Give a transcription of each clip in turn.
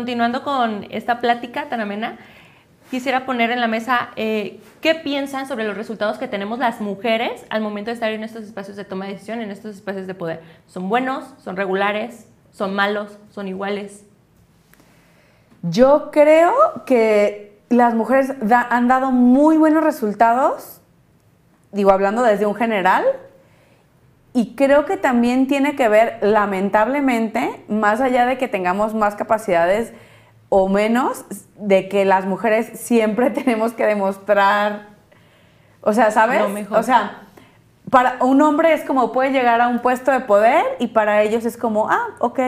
continuando con esta plática tan amena, quisiera poner en la mesa eh, qué piensan sobre los resultados que tenemos las mujeres al momento de estar en estos espacios de toma de decisión, en estos espacios de poder. ¿Son buenos? ¿Son regulares? ¿Son malos? ¿Son iguales? Yo creo que las mujeres han dado muy buenos resultados, digo, hablando desde un general, y creo que también tiene que ver, lamentablemente, más allá de que tengamos más capacidades o menos, de que las mujeres siempre tenemos que demostrar, o sea, ¿sabes? O sea, para un hombre es como puede llegar a un puesto de poder y para ellos es como, ah, ok,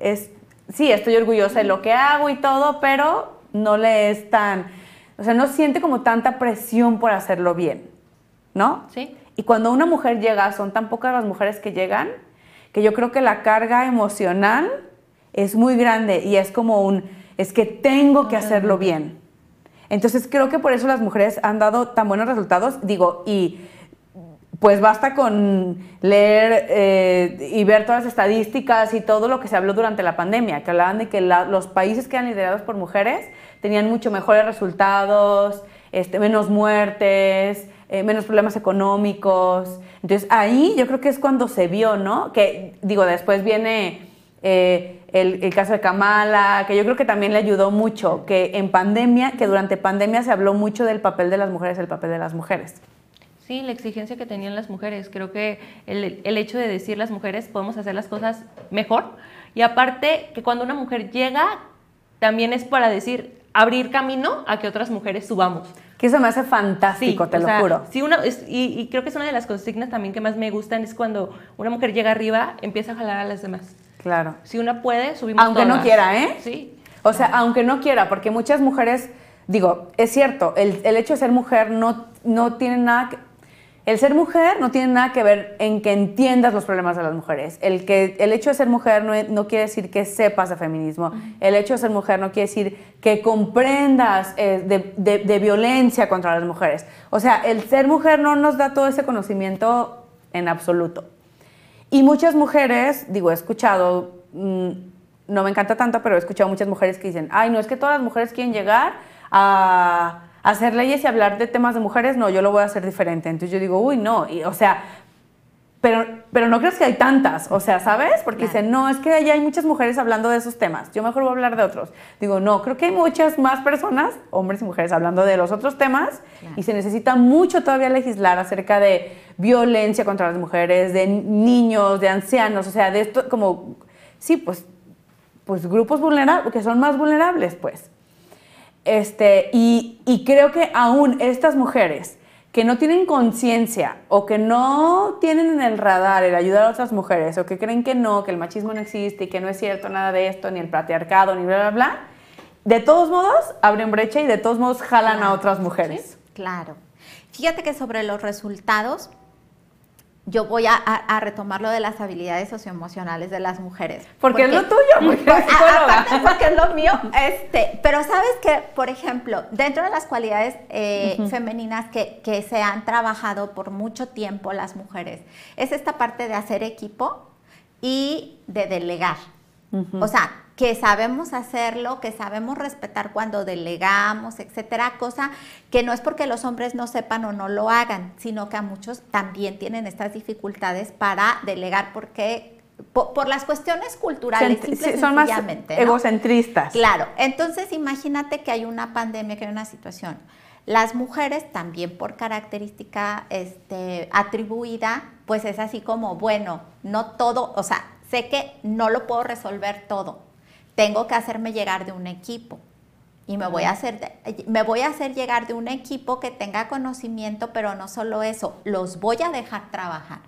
es, sí, estoy orgullosa de lo que hago y todo, pero no le es tan, o sea, no siente como tanta presión por hacerlo bien, ¿no? Sí. Y cuando una mujer llega, son tan pocas las mujeres que llegan, que yo creo que la carga emocional es muy grande y es como un, es que tengo que hacerlo bien. Entonces creo que por eso las mujeres han dado tan buenos resultados, digo, y pues basta con leer eh, y ver todas las estadísticas y todo lo que se habló durante la pandemia, que hablaban de que los países que eran liderados por mujeres tenían mucho mejores resultados, este, menos muertes, eh, menos problemas económicos. Entonces ahí yo creo que es cuando se vio, ¿no? Que digo, después viene eh, el, caso de Kamala, que yo creo que también le ayudó mucho, que en pandemia, que durante pandemia se habló mucho del papel de las mujeres, el papel de las mujeres. Sí, la exigencia que tenían las mujeres. Creo que el, el hecho de decir las mujeres podemos hacer las cosas mejor. Y aparte que cuando una mujer llega, también es para decir, abrir camino a que otras mujeres subamos. Que eso me hace fantástico, te lo juro. Sí, una, y, creo que es una de las consignas también que más me gustan, es cuando una mujer llega arriba, empieza a jalar a las demás. Claro. Si una puede, subimos Aunque no quiera, ¿eh? Sí. O sea, aunque no quiera, porque muchas mujeres, digo, es cierto, el, el hecho de ser mujer no, no tiene nada que el ser mujer no tiene nada que ver en que entiendas los problemas de las mujeres. El, que, el hecho de ser mujer no, quiere decir que sepas de feminismo. El hecho de ser mujer no quiere decir que comprendas eh, de, violencia contra las mujeres. O sea, el ser mujer no nos da todo ese conocimiento en absoluto. Y muchas mujeres, digo, he escuchado, mm, no me encanta tanto, pero he escuchado muchas mujeres que dicen, ay, no es que todas las mujeres quieren llegar a hacer leyes y hablar de temas de mujeres, no, yo lo voy a hacer diferente. Entonces yo digo, uy, no, y, o sea, pero, pero no crees que hay tantas, o sea, ¿sabes? Porque dicen, no, es que allá hay muchas mujeres hablando de esos temas, yo mejor voy a hablar de otros. Digo, no, creo que hay muchas más personas, hombres y mujeres, hablando de los otros temas y se necesita mucho todavía legislar acerca de violencia contra las mujeres, de niños, de ancianos, o sea, de esto como, sí, pues, pues grupos vulnerables, que son más vulnerables, pues. Este, y, creo que aún estas mujeres que no tienen conciencia o que no tienen en el radar el ayudar a otras mujeres o que creen que no, que el machismo no existe y que no es cierto nada de esto, ni el patriarcado, ni bla, bla, bla, de todos modos abren brecha y de todos modos jalan a otras mujeres. Claro. Fíjate que sobre los resultados, yo voy a, retomar lo de las habilidades socioemocionales de las mujeres. Porque, es lo tuyo, porque aparte porque es lo mío. Este, pero sabes que, por ejemplo, dentro de las cualidades eh, femeninas que, que, se han trabajado por mucho tiempo las mujeres, es esta parte de hacer equipo y de delegar. O sea, que sabemos hacerlo, que sabemos respetar cuando delegamos, etcétera, cosa que no es porque los hombres no sepan o no lo hagan, sino que a muchos también tienen estas dificultades para delegar porque por, las cuestiones culturales, son más egocentristas. Claro, entonces imagínate que hay una pandemia, que hay una situación. Las mujeres también por característica este, atribuida, pues es así como, bueno, no todo, o sea, sé que no lo puedo resolver todo, tengo que hacerme llegar de un equipo. Y me voy a hacer me voy a hacer llegar de un equipo que tenga conocimiento, pero no solo eso, los voy a dejar trabajar.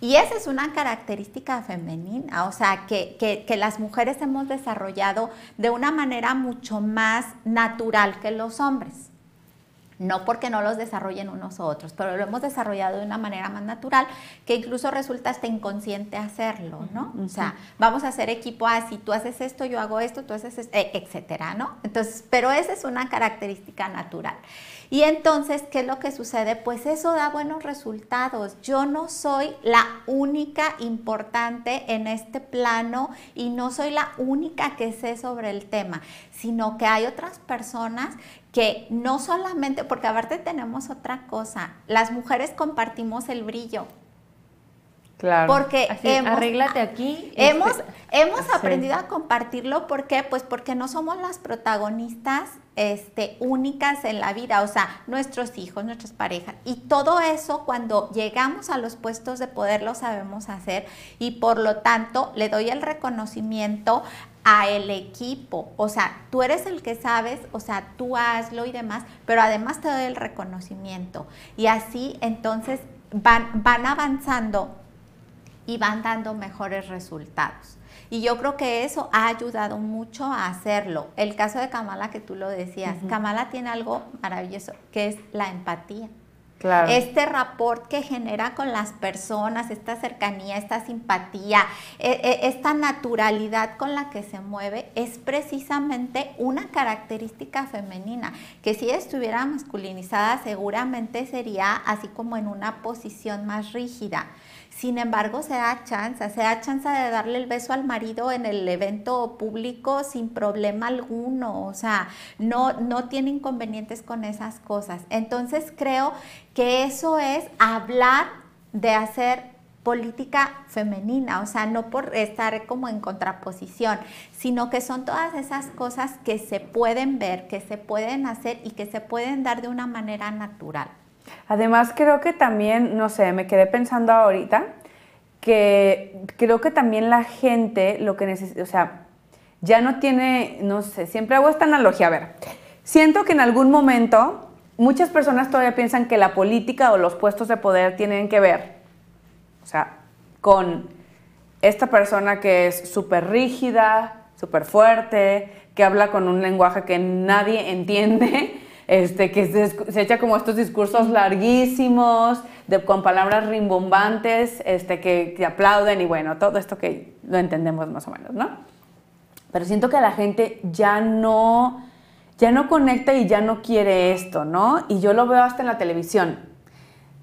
Y esa es una característica femenina, o sea, que, que, las mujeres hemos desarrollado de una manera mucho más natural que los hombres no porque no los desarrollen unos u otros, pero lo hemos desarrollado de una manera más natural que incluso resulta hasta inconsciente hacerlo, ¿no? O sea, vamos a hacer equipo así, tú haces esto, yo hago esto, tú haces esto, etcétera, ¿no? Entonces, pero esa es una característica natural. Y entonces, ¿qué es lo que sucede? Pues eso da buenos resultados. Yo no soy la única importante en este plano y no soy la única que sé sobre el tema, sino que hay otras personas que no solamente, porque aparte tenemos otra cosa, las mujeres compartimos el brillo. Claro. Porque hemos, arréglate aquí. Hemos, este, hemos aprendido a compartirlo, ¿por qué? Pues porque no somos las protagonistas este, únicas en la vida, o sea, nuestros hijos, nuestras parejas. Y todo eso cuando llegamos a los puestos de poder lo sabemos hacer y por lo tanto le doy el reconocimiento a el equipo, o sea, tú eres el que sabes, o sea, tú hazlo y demás, pero además te doy el reconocimiento. Y así entonces van, van avanzando y van dando mejores resultados. Y yo creo que eso ha ayudado mucho a hacerlo. El caso de Kamala, que tú lo decías, Kamala tiene algo maravilloso, que es la empatía. Este rapport que genera con las personas, esta cercanía, esta simpatía, e, e, esta naturalidad con la que se mueve, es precisamente una característica femenina, que si estuviera masculinizada seguramente sería así como en una posición más rígida. Sin embargo, se da chance, se da chance de darle el beso al marido en el evento público sin problema alguno, o sea, no, no tiene inconvenientes con esas cosas. Entonces creo que eso es hablar de hacer política femenina, o sea, no por estar como en contraposición, sino que son todas esas cosas que se pueden ver, que se pueden hacer y que se pueden dar de una manera natural. Además, creo que también, no sé, me quedé pensando ahorita que creo que también la gente lo que necesita, o sea, ya no tiene, no sé, siempre hago esta analogía, a ver, siento que en algún momento muchas personas todavía piensan que la política o los puestos de poder tienen que ver, o sea, con esta persona que es súper rígida, súper fuerte, que habla con un lenguaje que nadie entiende este, que se, echa como estos discursos larguísimos, con palabras rimbombantes, este, que, aplauden y bueno, todo esto que lo entendemos más o menos, ¿no? Pero siento que la gente ya no, ya no conecta y ya no quiere esto, ¿no? Y yo lo veo hasta en la televisión.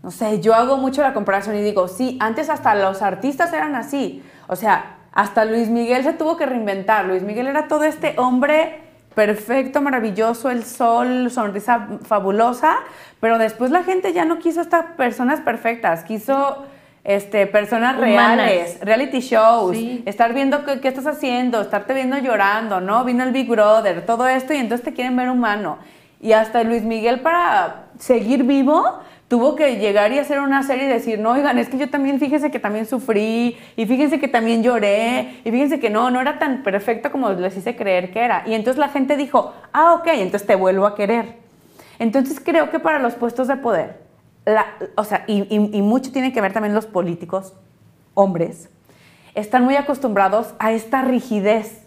No sé, yo hago mucho la comparación y digo, sí, antes hasta los artistas eran así. O sea, hasta Luis Miguel se tuvo que reinventar. Luis Miguel era todo este hombre perfecto, maravilloso, el sol, sonrisa fabulosa, pero después la gente ya no quiso estas personas perfectas, quiso este, personas reales, reality shows, estar viendo qué, estás haciendo, estarte viendo llorando, ¿no? Vino el Big Brother, todo esto y entonces te quieren ver humano. Y hasta Luis Miguel para seguir vivo tuvo que llegar y hacer una serie y decir, no, oigan, es que yo también, fíjense que también sufrí, y fíjense que también lloré, y fíjense que no, no era tan perfecto como les hice creer que era. Y entonces la gente dijo, ah, ok, entonces te vuelvo a querer. Entonces creo que para los puestos de poder, o sea, y, y mucho tiene que ver también los políticos, hombres, están muy acostumbrados a esta rigidez.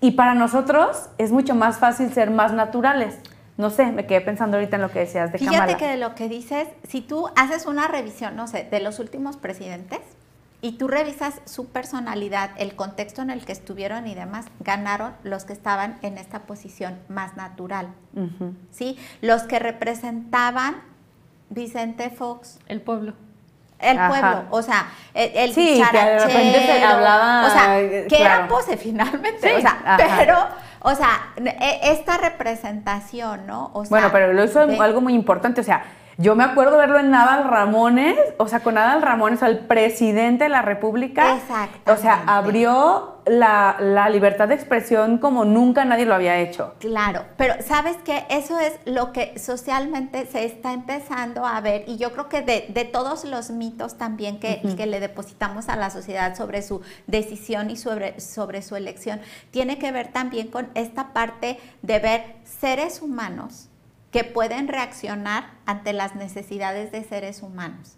Y para nosotros es mucho más fácil ser más naturales. No sé, me quedé pensando ahorita en lo que decías de Fíjate que de lo que dices, si tú haces una revisión, no sé, de los últimos presidentes y tú revisas su personalidad, el contexto en el que estuvieron y demás, ganaron los que estaban en esta posición más natural. ¿Sí? Los que representaban Vicente Fox. El pueblo. El pueblo, o sea, el, sí, que de repente se hablaba, o sea, que era pose finalmente, o sea, pero o sea, e, esta representación, ¿no? bueno, pero lo hizo algo muy importante, o sea, yo me acuerdo verlo en Nadal Ramones, o sea, con Nadal Ramones, al presidente de la República. Exacto. O sea, abrió la, libertad de expresión como nunca nadie lo había hecho. Claro, pero sabes que eso es lo que socialmente se está empezando a ver y yo creo que de, todos los mitos también que, que, le depositamos a la sociedad sobre su decisión y sobre, sobre su elección, tiene que ver también con esta parte de ver seres humanos que pueden reaccionar ante las necesidades de seres humanos.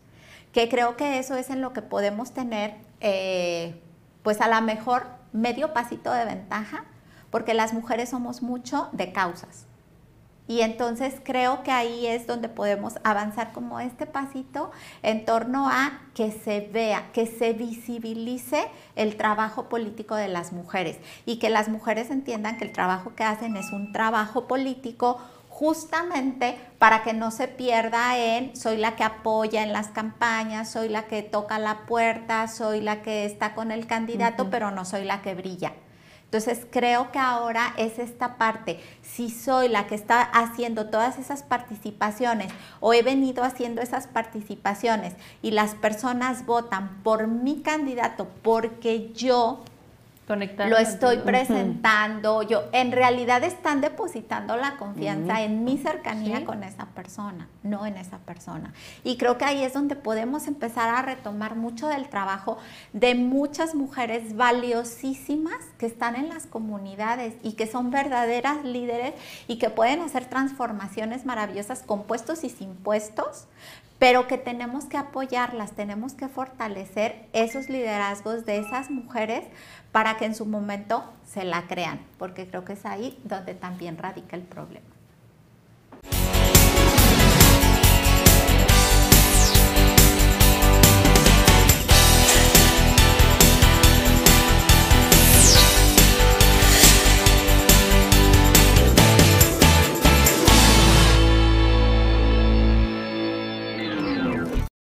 Que creo que eso es en lo que podemos tener, eh, pues a lo mejor medio pasito de ventaja, porque las mujeres somos mucho de causas. Y entonces creo que ahí es donde podemos avanzar como este pasito en torno a que se vea, que se visibilice el trabajo político de las mujeres y que las mujeres entiendan que el trabajo que hacen es un trabajo político justamente para que no se pierda en soy la que apoya en las campañas, soy la que toca la puerta, soy la que está con el candidato, pero no soy la que brilla. Entonces creo que ahora es esta parte, si soy la que está haciendo todas esas participaciones o he venido haciendo esas participaciones y las personas votan por mi candidato porque yo lo estoy presentando, yo en realidad están depositando la confianza en mi cercanía con esa persona, no en esa persona. Y creo que ahí es donde podemos empezar a retomar mucho del trabajo de muchas mujeres valiosísimas que están en las comunidades y que son verdaderas líderes y que pueden hacer transformaciones maravillosas con puestos y sin puestos, pero que tenemos que apoyarlas, tenemos que fortalecer esos liderazgos de esas mujeres para que en su momento se la crean, porque creo que es ahí donde también radica el problema.